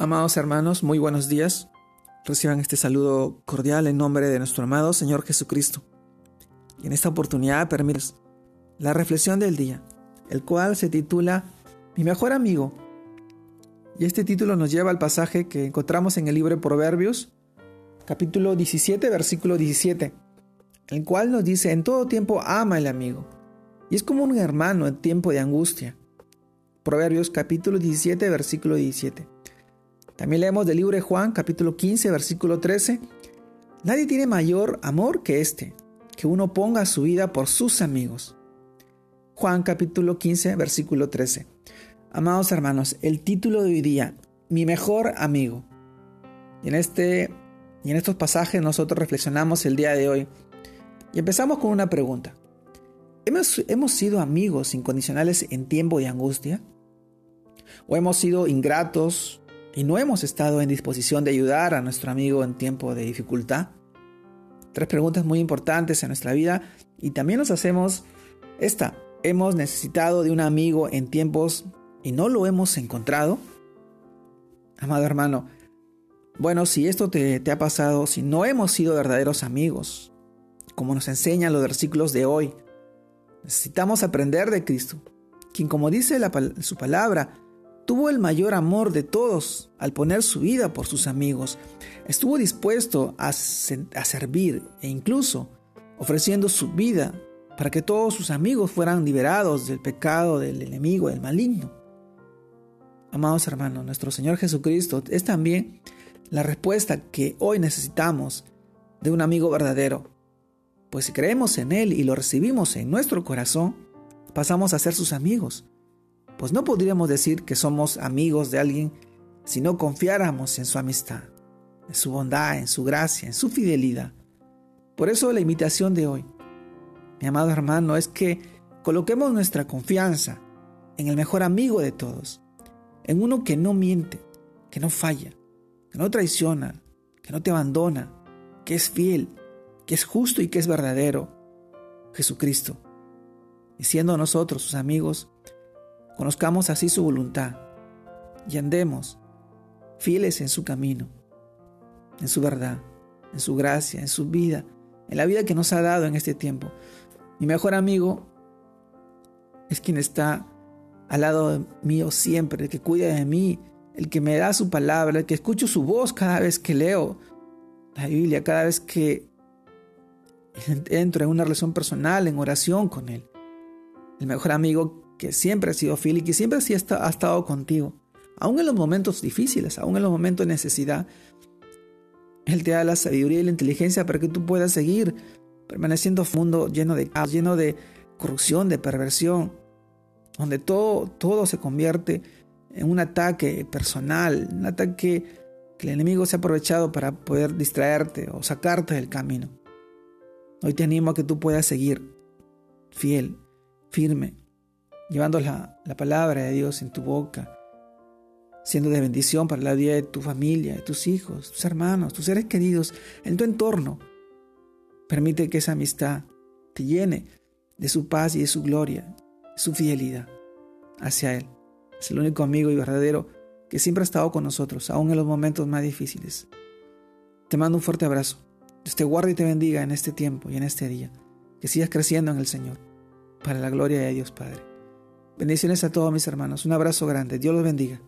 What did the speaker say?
Amados hermanos, muy buenos días. Reciban este saludo cordial en nombre de nuestro amado Señor Jesucristo. Y en esta oportunidad permites la reflexión del día, el cual se titula Mi mejor amigo. Y este título nos lleva al pasaje que encontramos en el libro de Proverbios, capítulo 17, versículo 17, el cual nos dice, en todo tiempo ama el amigo, y es como un hermano en tiempo de angustia. Proverbios capítulo 17, versículo 17. También leemos del libro de Juan, capítulo 15, versículo 13. Nadie tiene mayor amor que este, que uno ponga su vida por sus amigos. Juan capítulo 15, versículo 13. Amados hermanos, el título de hoy día, Mi mejor amigo. Y en, este, y en estos pasajes nosotros reflexionamos el día de hoy. Y empezamos con una pregunta. ¿Hemos, ¿Hemos sido amigos incondicionales en tiempo de angustia? ¿O hemos sido ingratos, y no hemos estado en disposición de ayudar a nuestro amigo en tiempo de dificultad? Tres preguntas muy importantes en nuestra vida y también nos hacemos esta. ¿Hemos necesitado de un amigo en tiempos y no lo hemos encontrado? Amado hermano, bueno, si esto te, te ha pasado, si no hemos sido verdaderos amigos, como nos enseñan los versículos de hoy, necesitamos aprender de Cristo, quien como dice su palabra, tuvo el mayor amor de todos al poner su vida por sus amigos. Estuvo dispuesto a, servir e incluso ofreciendo su vida para que todos sus amigos fueran liberados del pecado, del enemigo, del maligno. Amados hermanos, nuestro Señor Jesucristo es también la respuesta que hoy necesitamos de un amigo verdadero. Pues si creemos en Él y lo recibimos en nuestro corazón, pasamos a ser sus amigos pues no podríamos decir que somos amigos de alguien si no confiáramos en su amistad, en su bondad, en su gracia, en su fidelidad. Por eso la invitación de hoy, mi amado hermano, es que coloquemos nuestra confianza en el mejor amigo de todos, en uno que no miente, que no falla, que no traiciona, que no te abandona, que es fiel, que es justo y que es verdadero, Jesucristo. Y siendo nosotros sus amigos, Conozcamos así su voluntad y andemos fieles en su camino, en su verdad, en su gracia, en su vida, en la vida que nos ha dado en este tiempo. Mi mejor amigo es quien está al lado mío siempre, el que cuida de mí, el que me da su palabra, el que escucho su voz cada vez que leo la Biblia, cada vez que entro en una relación personal, en oración con Él. El mejor amigo que siempre ha sido fiel y que siempre ha estado contigo, aún en los momentos difíciles, aún en los momentos de necesidad. Él te da la sabiduría y la inteligencia para que tú puedas seguir permaneciendo en un mundo lleno de caos, lleno de corrupción, de perversión, donde todo, todo se convierte en un ataque personal, un ataque que el enemigo se ha aprovechado para poder distraerte o sacarte del camino. Hoy te animo a que tú puedas seguir fiel, firme, llevando la, palabra de Dios en tu boca, siendo de bendición para la vida de tu familia, de tus hijos, tus hermanos, tus seres queridos, en tu entorno. Permite que esa amistad te llene de su paz y de su gloria, de su fidelidad hacia Él. Es el único amigo y verdadero que siempre ha estado con nosotros, aún en los momentos más difíciles. Te mando un fuerte abrazo. Dios te guarde y te bendiga en este tiempo y en este día. Que sigas creciendo en el Señor, para la gloria de Dios Padre. Bendiciones a todos mis hermanos. Un abrazo grande. Dios los bendiga.